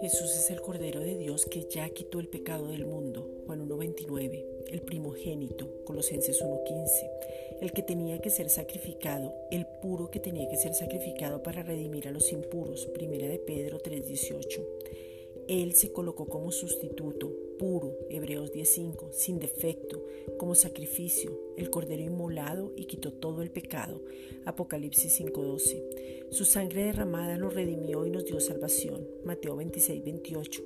Jesús es el Cordero de Dios que ya quitó el pecado del mundo. Juan 1.29. El primogénito. Colosenses 1.15. El que tenía que ser sacrificado. El puro que tenía que ser sacrificado para redimir a los impuros. Primera de Pedro 3.18. Él se colocó como sustituto, puro, Hebreos 10.5, sin defecto, como sacrificio, el cordero inmolado y quitó todo el pecado, Apocalipsis 5.12. Su sangre derramada nos redimió y nos dio salvación, Mateo 26.28.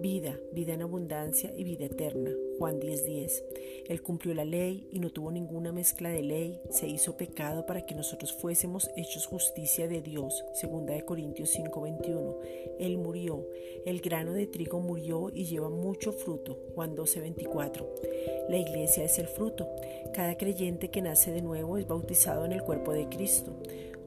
Vida, vida en abundancia y vida eterna, Juan 10:10. Él cumplió la ley y no tuvo ninguna mezcla de ley, se hizo pecado para que nosotros fuésemos hechos justicia de Dios, 2 Corintios 5:21. Él murió, el grano de trigo murió y lleva mucho fruto, Juan 12:24. La iglesia es el fruto. Cada creyente que nace de nuevo es bautizado en el cuerpo de Cristo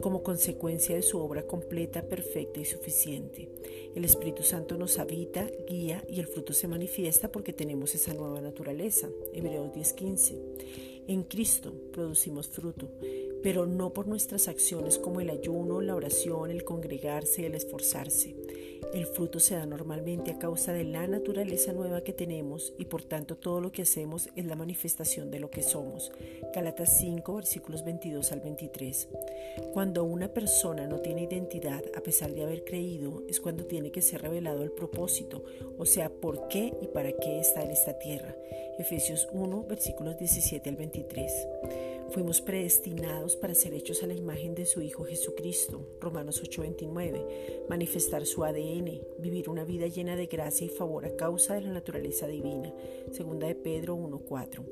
como consecuencia de su obra completa, perfecta y suficiente. El Espíritu Santo nos habita, guía y el fruto se manifiesta porque tenemos esa nueva naturaleza. Hebreos 10:15. En Cristo producimos fruto, pero no por nuestras acciones como el ayuno, la oración, el congregarse, el esforzarse. El fruto se da normalmente a causa de la naturaleza nueva que tenemos y por tanto todo lo que hacemos es la manifestación de lo que somos. Galatas 5 versículos 22 al 23. Cuando una persona no tiene identidad a pesar de haber creído es cuando tiene que ser revelado el propósito, o sea, por qué y para qué está en esta tierra. Efesios 1 versículos 17 al 23. Fuimos predestinados para ser hechos a la imagen de su Hijo Jesucristo, Romanos 8:29, manifestar su ADN, vivir una vida llena de gracia y favor a causa de la naturaleza divina, segunda de Pedro 1:4.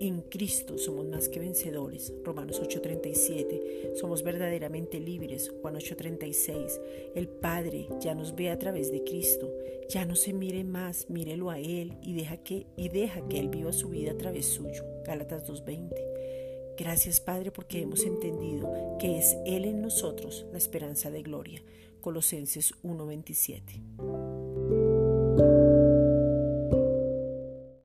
En Cristo somos más que vencedores, Romanos 8:37, somos verdaderamente libres, Juan 8:36, el Padre ya nos ve a través de Cristo, ya no se mire más, mírelo a Él y deja que, y deja que Él viva su vida a través suyo, Gálatas 2:20. Gracias Padre porque hemos entendido que es Él en nosotros la esperanza de gloria. Colosenses 1:27.